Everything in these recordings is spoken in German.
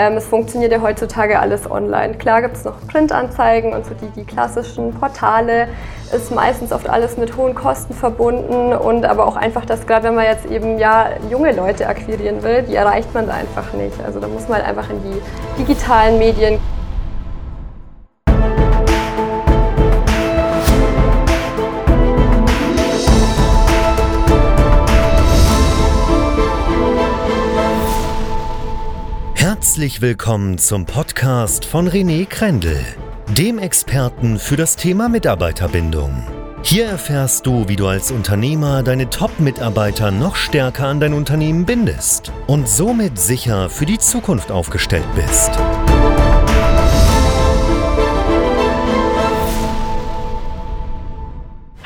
Ähm, es funktioniert ja heutzutage alles online. Klar gibt es noch Printanzeigen und so die, die klassischen Portale. Ist meistens oft alles mit hohen Kosten verbunden und aber auch einfach, dass gerade wenn man jetzt eben ja junge Leute akquirieren will, die erreicht man da einfach nicht. Also da muss man halt einfach in die digitalen Medien. Herzlich willkommen zum Podcast von René Krendel, dem Experten für das Thema Mitarbeiterbindung. Hier erfährst du, wie du als Unternehmer deine Top-Mitarbeiter noch stärker an dein Unternehmen bindest und somit sicher für die Zukunft aufgestellt bist.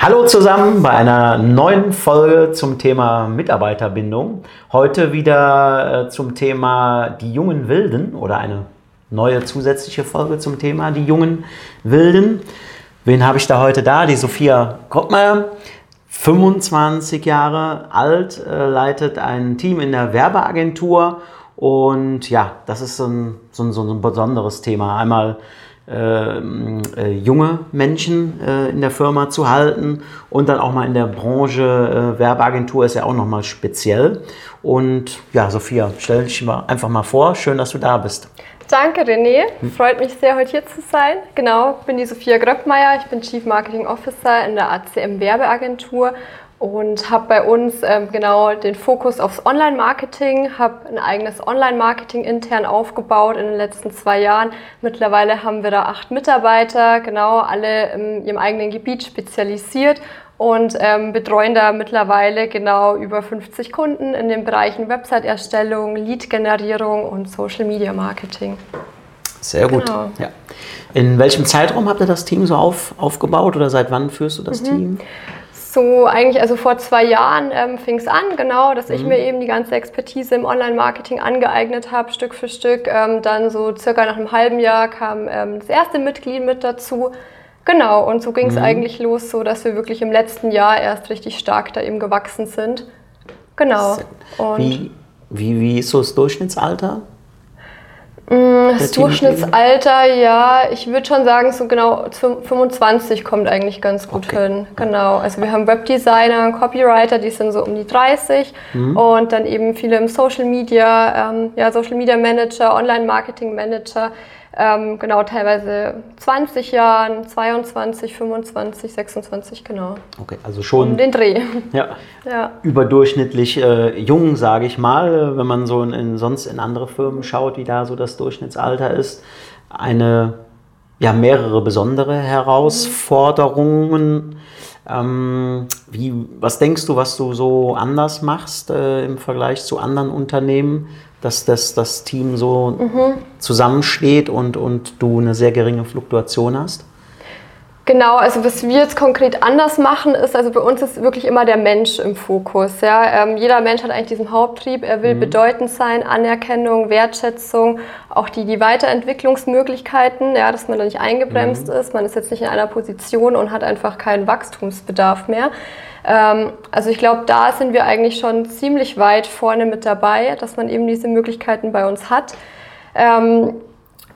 Hallo zusammen bei einer neuen Folge zum Thema Mitarbeiterbindung. Heute wieder äh, zum Thema die jungen Wilden oder eine neue zusätzliche Folge zum Thema die jungen Wilden. Wen habe ich da heute da? Die Sophia Grottmeier, 25 Jahre alt, äh, leitet ein Team in der Werbeagentur und ja, das ist so ein, so ein, so ein besonderes Thema. Einmal äh, äh, junge Menschen äh, in der Firma zu halten und dann auch mal in der Branche äh, Werbeagentur ist ja auch nochmal speziell. Und ja, Sophia, stell dich mal einfach mal vor. Schön, dass du da bist. Danke, René. Freut mich sehr, heute hier zu sein. Genau, ich bin die Sophia Gröppmeier. Ich bin Chief Marketing Officer in der ACM Werbeagentur und habe bei uns ähm, genau den Fokus aufs Online-Marketing, habe ein eigenes Online-Marketing intern aufgebaut in den letzten zwei Jahren. Mittlerweile haben wir da acht Mitarbeiter, genau alle in ihrem eigenen Gebiet spezialisiert und ähm, betreuen da mittlerweile genau über 50 Kunden in den Bereichen Website-Erstellung, Lead-Generierung und Social-Media-Marketing. Sehr gut. Genau. Ja. In welchem Zeitraum habt ihr das Team so auf, aufgebaut oder seit wann führst du das mhm. Team? So eigentlich, also vor zwei Jahren ähm, fing es an, genau, dass mhm. ich mir eben die ganze Expertise im Online-Marketing angeeignet habe, Stück für Stück. Ähm, dann so circa nach einem halben Jahr kam ähm, das erste Mitglied mit dazu. Genau, und so ging es mhm. eigentlich los, so dass wir wirklich im letzten Jahr erst richtig stark da eben gewachsen sind. Genau. Wie, wie, wie ist so das Durchschnittsalter? Mm, das Durchschnittsalter, ja, ich würde schon sagen, so genau 25 kommt eigentlich ganz gut okay. hin. Genau. Also wir haben Webdesigner, Copywriter, die sind so um die 30 mhm. und dann eben viele im Social Media, ähm, ja, Social Media Manager, Online Marketing Manager. Ähm, genau, teilweise 20 Jahren, 22, 25, 26, genau. Okay, also schon. Um den Dreh. Ja. ja. Überdurchschnittlich äh, jung, sage ich mal, wenn man so in, in, sonst in andere Firmen schaut, wie da so das Durchschnittsalter ist. Eine, ja, mehrere besondere Herausforderungen. Ähm, wie, was denkst du, was du so anders machst äh, im Vergleich zu anderen Unternehmen? dass das, das Team so mhm. zusammensteht und, und du eine sehr geringe Fluktuation hast? Genau, also was wir jetzt konkret anders machen, ist, also bei uns ist wirklich immer der Mensch im Fokus. Ja? Ähm, jeder Mensch hat eigentlich diesen Haupttrieb, er will mhm. bedeutend sein, Anerkennung, Wertschätzung, auch die, die Weiterentwicklungsmöglichkeiten, ja, dass man da nicht eingebremst mhm. ist, man ist jetzt nicht in einer Position und hat einfach keinen Wachstumsbedarf mehr. Ähm, also ich glaube, da sind wir eigentlich schon ziemlich weit vorne mit dabei, dass man eben diese Möglichkeiten bei uns hat. Ähm,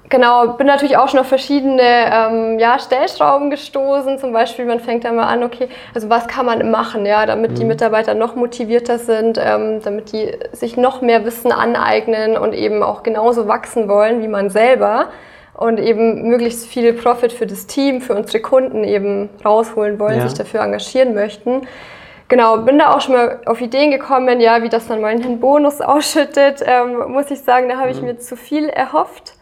genau, bin natürlich auch schon auf verschiedene ähm, ja, Stellschrauben gestoßen. Zum Beispiel, man fängt dann mal an, okay, also was kann man machen, ja, damit mhm. die Mitarbeiter noch motivierter sind, ähm, damit die sich noch mehr Wissen aneignen und eben auch genauso wachsen wollen wie man selber und eben möglichst viel Profit für das Team, für unsere Kunden eben rausholen wollen, ja. sich dafür engagieren möchten. Genau, bin da auch schon mal auf Ideen gekommen, ja, wie das dann mal einen Bonus ausschüttet. Ähm, muss ich sagen, da habe ich mhm. mir zu viel erhofft.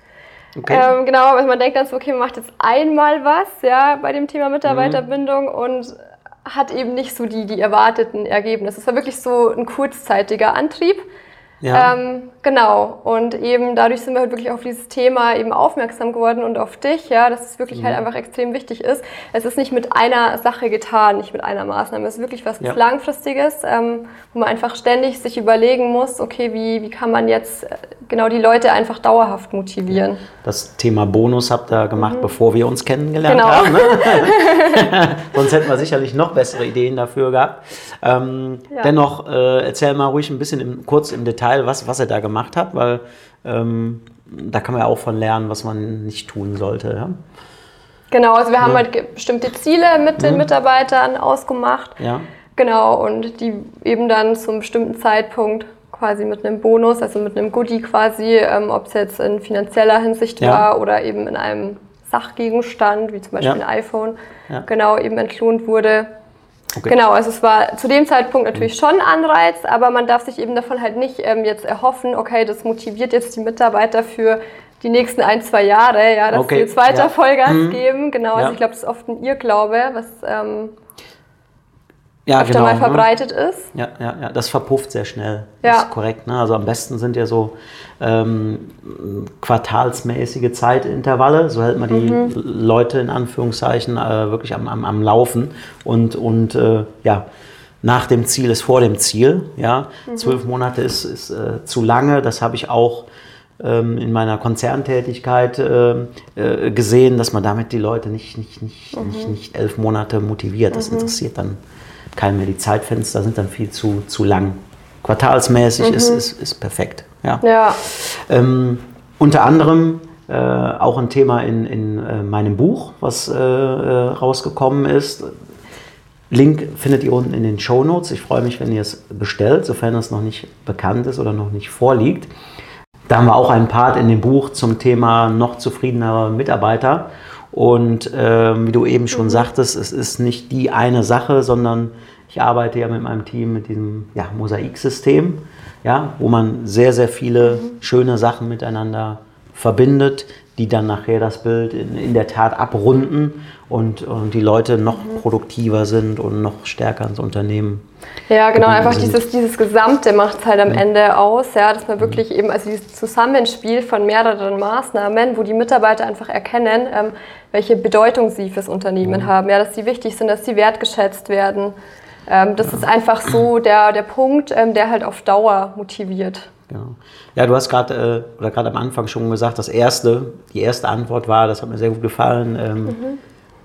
Okay. Ähm, genau, also man denkt dann so, okay, man macht jetzt einmal was, ja, bei dem Thema Mitarbeiterbindung mhm. und hat eben nicht so die, die erwarteten Ergebnisse. Es war wirklich so ein kurzzeitiger Antrieb. Ja. Ähm, genau. Und eben dadurch sind wir halt wirklich auf dieses Thema eben aufmerksam geworden und auf dich, ja, dass es wirklich halt mhm. halt einfach extrem wichtig ist. Es ist nicht mit einer Sache getan, nicht mit einer Maßnahme. Es ist wirklich was ja. Langfristiges, ähm, wo man einfach ständig sich überlegen muss, okay, wie, wie kann man jetzt genau die Leute einfach dauerhaft motivieren. Das Thema Bonus habt ihr gemacht, mhm. bevor wir uns kennengelernt genau. haben. Ne? Sonst hätten wir sicherlich noch bessere Ideen dafür gehabt. Ähm, ja. Dennoch äh, erzähl mal ruhig ein bisschen im, kurz im Detail, was, was ihr da gemacht habt, weil ähm, da kann man ja auch von lernen, was man nicht tun sollte. Ja? Genau, also wir haben ja. halt bestimmte Ziele mit den mhm. Mitarbeitern ausgemacht. Ja. Genau, und die eben dann zum bestimmten Zeitpunkt quasi mit einem Bonus, also mit einem Goodie quasi, ähm, ob es jetzt in finanzieller Hinsicht ja. war oder eben in einem Sachgegenstand, wie zum Beispiel ja. ein iPhone, ja. genau eben entlohnt wurde. Okay. Genau, also es war zu dem Zeitpunkt natürlich mhm. schon Anreiz, aber man darf sich eben davon halt nicht ähm, jetzt erhoffen, okay, das motiviert jetzt die Mitarbeiter für die nächsten ein, zwei Jahre, ja, dass okay. sie jetzt weiter Vollgas mhm. geben. Genau, also ich glaube, das ist oft ein Irrglaube, was ähm, ja, öfter genau, mal ne? verbreitet ne? ist. Ja, ja, ja, das verpufft sehr schnell. Ja. Das ist korrekt. Ne? Also am besten sind ja so ähm, quartalsmäßige Zeitintervalle. So hält man die mhm. Leute in Anführungszeichen äh, wirklich am, am, am Laufen. Und, und äh, ja, nach dem Ziel ist vor dem Ziel. Ja? Mhm. Zwölf Monate ist, ist äh, zu lange. Das habe ich auch ähm, in meiner Konzerntätigkeit äh, äh, gesehen, dass man damit die Leute nicht, nicht, nicht, mhm. nicht, nicht elf Monate motiviert. Das mhm. interessiert dann keinen mehr. Die Zeitfenster sind dann viel zu, zu lang. Quartalsmäßig mhm. ist, ist, ist perfekt. Ja. ja. Ähm, unter anderem äh, auch ein Thema in, in äh, meinem Buch, was äh, äh rausgekommen ist. Link findet ihr unten in den Show Notes. Ich freue mich, wenn ihr es bestellt, sofern es noch nicht bekannt ist oder noch nicht vorliegt. Da haben wir auch einen Part in dem Buch zum Thema noch zufriedener Mitarbeiter. Und äh, wie du eben schon mhm. sagtest, es ist nicht die eine Sache, sondern ich arbeite ja mit meinem Team mit diesem ja, Mosaiksystem, ja, wo man sehr, sehr viele mhm. schöne Sachen miteinander verbindet, die dann nachher das Bild in, in der Tat abrunden und, und die Leute noch mhm. produktiver sind und noch stärker ins Unternehmen. Ja, genau, einfach dieses, dieses Gesamte macht es halt am ja. Ende aus, ja, dass man wirklich eben, also dieses Zusammenspiel von mehreren Maßnahmen, wo die Mitarbeiter einfach erkennen, ähm, welche Bedeutung sie fürs Unternehmen mhm. haben, ja, dass sie wichtig sind, dass sie wertgeschätzt werden. Ähm, das ja. ist einfach so der, der Punkt, ähm, der halt auf Dauer motiviert. Genau. Ja, du hast gerade äh, oder gerade am Anfang schon gesagt, das erste, die erste Antwort war, das hat mir sehr gut gefallen, ähm, mhm.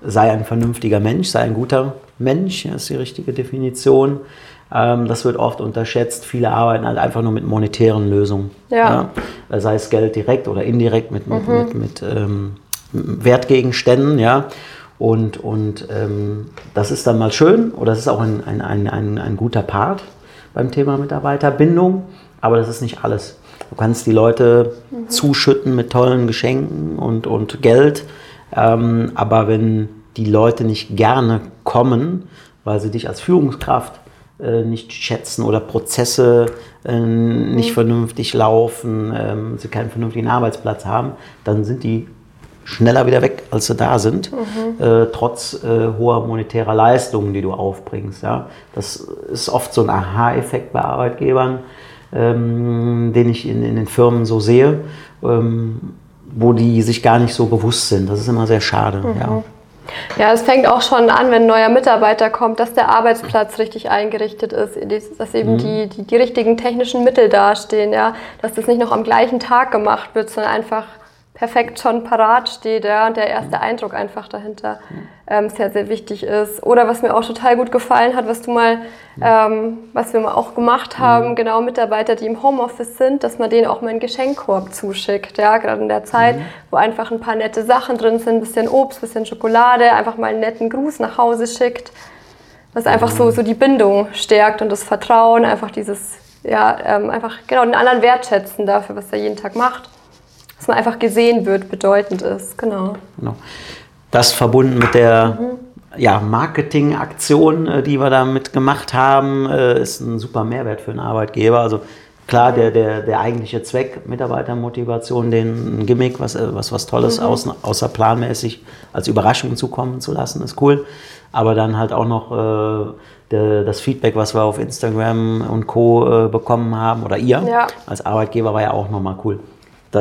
sei ein vernünftiger Mensch, sei ein guter Mensch, das ist die richtige Definition. Ähm, das wird oft unterschätzt. Viele arbeiten halt einfach nur mit monetären Lösungen. Ja. ja? Sei es Geld direkt oder indirekt mit, mit, mhm. mit, mit ähm, Wertgegenständen, ja. Und, und ähm, das ist dann mal schön oder das ist auch ein, ein, ein, ein, ein guter Part beim Thema Mitarbeiterbindung, aber das ist nicht alles. Du kannst die Leute mhm. zuschütten mit tollen Geschenken und, und Geld, ähm, aber wenn die Leute nicht gerne kommen, weil sie dich als Führungskraft äh, nicht schätzen oder Prozesse äh, nicht mhm. vernünftig laufen, ähm, sie keinen vernünftigen Arbeitsplatz haben, dann sind die schneller wieder weg, als sie da sind, mhm. äh, trotz äh, hoher monetärer Leistungen, die du aufbringst. Ja? Das ist oft so ein Aha-Effekt bei Arbeitgebern, ähm, den ich in, in, den Firmen so sehe, ähm, wo die sich gar nicht so bewusst sind. Das ist immer sehr schade. Mhm. Ja. Ja, es fängt auch schon an, wenn ein neuer Mitarbeiter kommt, dass der Arbeitsplatz richtig eingerichtet ist, dass eben mhm. die, die, die, richtigen technischen Mittel dastehen, ja, dass das nicht noch am gleichen Tag gemacht wird, sondern einfach perfekt schon parat steht ja, und der erste Eindruck einfach dahinter ähm, sehr, sehr wichtig ist. Oder was mir auch total gut gefallen hat, was du mal, ähm, was wir mal auch gemacht haben, mhm. genau Mitarbeiter, die im Homeoffice sind, dass man denen auch mal einen Geschenkkorb zuschickt, ja, gerade in der Zeit, mhm. wo einfach ein paar nette Sachen drin sind, bisschen Obst, bisschen Schokolade, einfach mal einen netten Gruß nach Hause schickt, was einfach so, mhm. so die Bindung stärkt und das Vertrauen, einfach dieses, ja, ähm, einfach genau den anderen wertschätzen dafür, was er jeden Tag macht dass man einfach gesehen wird, bedeutend ist. Genau. genau. Das verbunden mit der mhm. ja, Marketingaktion, äh, die wir damit gemacht haben, äh, ist ein super Mehrwert für einen Arbeitgeber. Also klar, der, der, der eigentliche Zweck, Mitarbeitermotivation, den Gimmick, was, äh, was, was Tolles mhm. außen, außerplanmäßig als Überraschung zukommen zu lassen, ist cool. Aber dann halt auch noch äh, der, das Feedback, was wir auf Instagram und Co. Bekommen haben, oder ihr ja. als Arbeitgeber, war ja auch nochmal cool.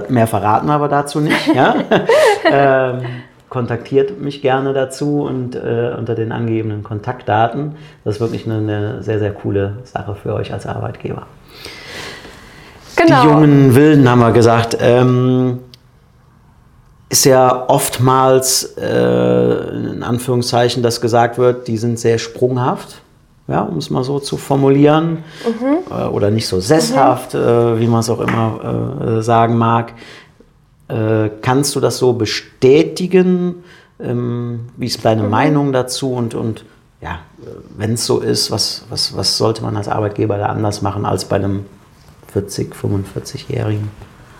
Mehr verraten wir aber dazu nicht. Ja? ähm, kontaktiert mich gerne dazu und äh, unter den angegebenen Kontaktdaten. Das ist wirklich eine, eine, sehr, sehr coole Sache für euch als Arbeitgeber. Genau. Die jungen Wilden haben wir gesagt. Ähm, ist ja oftmals, äh, in Anführungszeichen, dass gesagt wird, die sind sehr sprunghaft, ja, um es mal so zu formulieren, mhm. äh, oder nicht so sesshaft, mhm. äh, wie man es auch immer äh, sagen mag. Äh, kannst du das so bestätigen? Ähm, wie ist deine mhm. Meinung dazu? Und, und ja, wenn es so ist, was, was, was sollte man als Arbeitgeber da anders machen als bei einem 40, 45-Jährigen?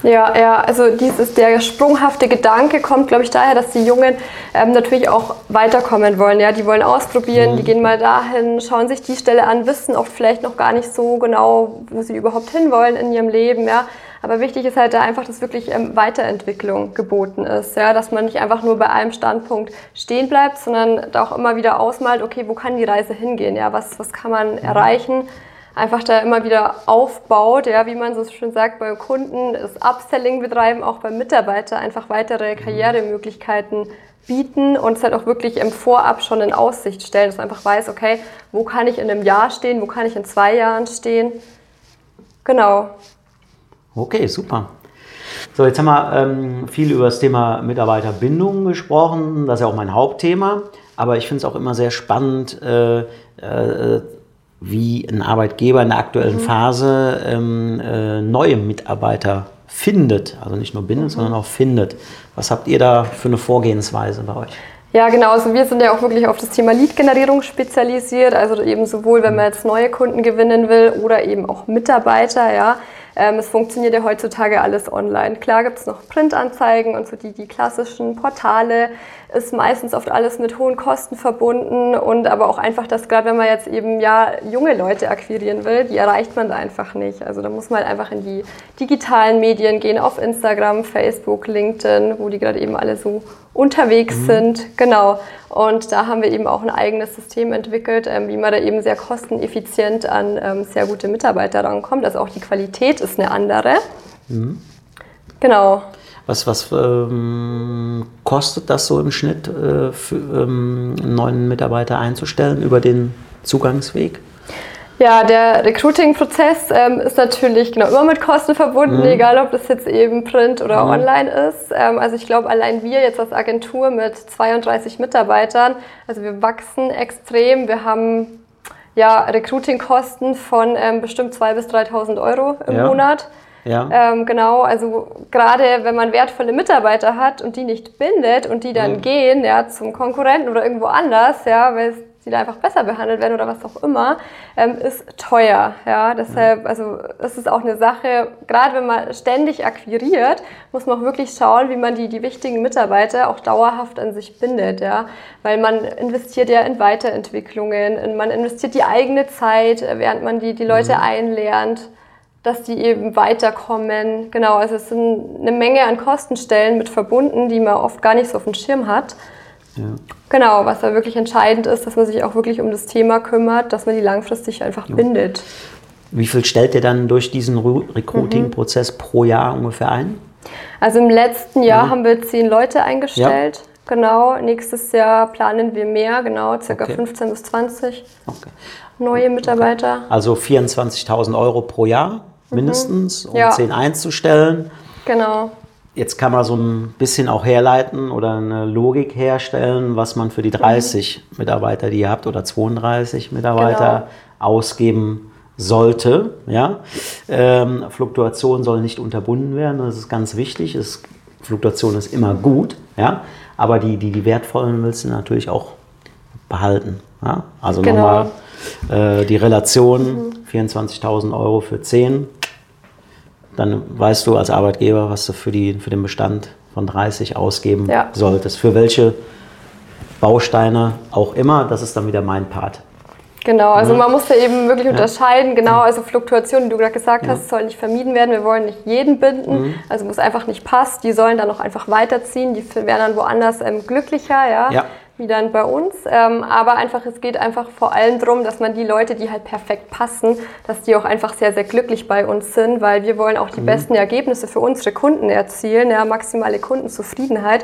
Ja, ja, also dieses, der sprunghafte Gedanke kommt, glaube ich, daher, dass die Jungen ähm, natürlich auch weiterkommen wollen. Ja, die wollen ausprobieren, mhm. die gehen mal dahin, schauen sich die Stelle an, wissen auch vielleicht noch gar nicht so genau, wo sie überhaupt hinwollen in ihrem Leben. Ja, aber wichtig ist halt da einfach, dass wirklich ähm, Weiterentwicklung geboten ist. Ja, dass man nicht einfach nur bei einem Standpunkt stehen bleibt, sondern da auch immer wieder ausmalt, okay, wo kann die Reise hingehen? Ja, was, was kann man mhm. erreichen? Einfach da immer wieder aufbaut, ja, wie man so schön sagt, beim Kunden das Upselling betreiben, auch beim Mitarbeiter einfach weitere mhm. Karrieremöglichkeiten bieten und es halt auch wirklich im Vorab schon in Aussicht stellen, dass man einfach weiß, okay, wo kann ich in einem Jahr stehen, wo kann ich in zwei Jahren stehen. Genau. Okay, super. So, jetzt haben wir ähm, viel über das Thema Mitarbeiterbindung gesprochen. Das ist ja auch mein Hauptthema. Aber ich finde es auch immer sehr spannend, äh, äh, wie ein Arbeitgeber in der aktuellen mhm. Phase ähm, äh, neue Mitarbeiter findet. Also nicht nur bindet, mhm. sondern auch findet. Was habt ihr da für eine Vorgehensweise bei euch? Ja, genau. Also wir sind ja auch wirklich auf das Thema Lead-Generierung spezialisiert. Also eben sowohl, wenn man jetzt neue Kunden gewinnen will oder eben auch Mitarbeiter, ja. Ähm, es funktioniert ja heutzutage alles online. Klar gibt es noch Printanzeigen und so die, die klassischen Portale ist meistens oft alles mit hohen Kosten verbunden und aber auch einfach, dass gerade wenn man jetzt eben ja junge Leute akquirieren will, die erreicht man da einfach nicht. Also da muss man halt einfach in die digitalen Medien gehen, auf Instagram, Facebook, LinkedIn, wo die gerade eben alle so unterwegs mhm. sind. Genau. Und da haben wir eben auch ein eigenes System entwickelt, ähm, wie man da eben sehr kosteneffizient an ähm, sehr gute Mitarbeiter rankommt. Also auch die Qualität ist eine andere. Mhm. Genau. Was, was ähm, kostet das so im Schnitt, äh, für, ähm, einen neuen Mitarbeiter einzustellen über den Zugangsweg? Ja, der Recruiting-Prozess ähm, ist natürlich genau immer mit Kosten verbunden, mhm. egal ob das jetzt eben Print oder mhm. online ist. Ähm, also ich glaube, allein wir jetzt als Agentur mit 32 Mitarbeitern, also wir wachsen extrem. Wir haben ja Recruiting-Kosten von ähm, bestimmt 2.000 bis 3.000 Euro im ja. Monat. Ja. Ähm, genau, also gerade wenn man wertvolle Mitarbeiter hat und die nicht bindet und die dann mhm. gehen ja, zum Konkurrenten oder irgendwo anders, ja, weil sie da einfach besser behandelt werden oder was auch immer, ähm, ist teuer. Ja, deshalb, also das ist auch eine Sache, gerade wenn man ständig akquiriert, muss man auch wirklich schauen, wie man die, die wichtigen Mitarbeiter auch dauerhaft an sich bindet. Ja, weil man investiert ja in Weiterentwicklungen, man investiert die eigene Zeit, während man die, die Leute mhm. einlernt dass die eben weiterkommen. Genau, also es sind eine Menge an Kostenstellen mit verbunden, die man oft gar nicht so auf dem Schirm hat. Ja. Genau, was da wirklich entscheidend ist, dass man sich auch wirklich um das Thema kümmert, dass man die langfristig einfach ja. bindet. Wie viel stellt ihr dann durch diesen Recruiting-Prozess mhm. pro Jahr ungefähr ein? Also im letzten Jahr ja. haben wir zehn Leute eingestellt. Genau, nächstes Jahr planen wir mehr, genau, circa okay. 15 bis 20 okay. neue Mitarbeiter. Okay. Also 24.000 Euro pro Jahr mindestens, mhm. um ja. 10 einzustellen. Genau. Jetzt kann man so ein bisschen auch herleiten oder eine Logik herstellen, was man für die 30 mhm. Mitarbeiter, die ihr habt, oder 32 Mitarbeiter genau. ausgeben sollte. Ja? Ähm, Fluktuation soll nicht unterbunden werden, das ist ganz wichtig. Es, Fluktuation ist immer gut, ja? aber die, die, die wertvollen willst du natürlich auch behalten. Ja? Also genau. nochmal äh, die Relation mhm. 24.000 Euro für 10 dann weißt du als Arbeitgeber, was du für, die, für den Bestand von 30 ausgeben ja. solltest. Für welche Bausteine auch immer, das ist dann wieder mein Part. Genau, also man muss da eben wirklich ja. unterscheiden. Genau, also Fluktuationen, die du gerade gesagt hast, ja. soll nicht vermieden werden. Wir wollen nicht jeden binden, mhm. also wo es einfach nicht passt. Die sollen dann auch einfach weiterziehen. Die werden dann woanders ähm, glücklicher, ja. ja wie dann bei uns. Ähm, aber einfach, es geht einfach vor allem darum, dass man die Leute, die halt perfekt passen, dass die auch einfach sehr, sehr glücklich bei uns sind, weil wir wollen auch die mhm. besten Ergebnisse für unsere Kunden erzielen, ja, maximale Kundenzufriedenheit.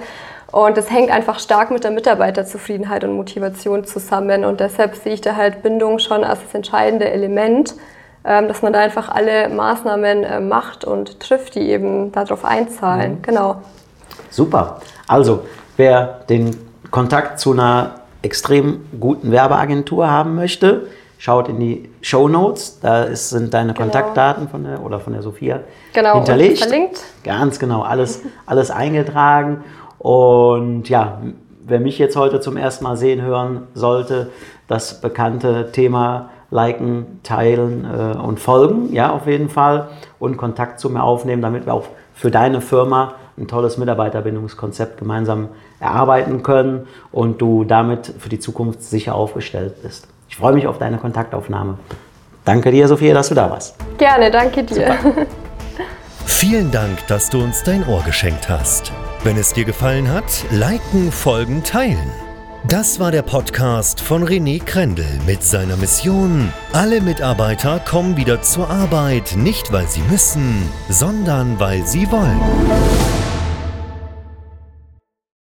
Und das hängt einfach stark mit der Mitarbeiterzufriedenheit und Motivation zusammen. Und deshalb sehe ich da halt Bindung schon als das entscheidende Element ähm, dass man da einfach alle Maßnahmen äh, macht und trifft, die eben darauf einzahlen. Mhm. Genau. Super. Also, wer den Kontakt zu einer extrem guten Werbeagentur haben möchte, schaut in die Show Notes. Da ist, sind deine genau. Kontaktdaten von der oder von der Sophia genau, hinterlegt. verlinkt. Ganz genau, alles, alles eingetragen. Und ja, wer mich jetzt heute zum ersten Mal sehen hören sollte, das bekannte Thema liken, teilen äh, und folgen, ja, auf jeden Fall. Und Kontakt zu mir aufnehmen, damit wir auch für deine Firma ein tolles Mitarbeiterbindungskonzept gemeinsam erarbeiten können und du damit für die Zukunft sicher aufgestellt bist. Ich freue mich auf deine Kontaktaufnahme. Danke dir, Sophia, dass du da warst. Gerne, danke dir. Vielen Dank, dass du uns dein Ohr geschenkt hast. Wenn es dir gefallen hat, liken, folgen, teilen. Das war der Podcast von René Krendel mit seiner Mission. Alle Mitarbeiter kommen wieder zur Arbeit, nicht weil sie müssen, sondern weil sie wollen.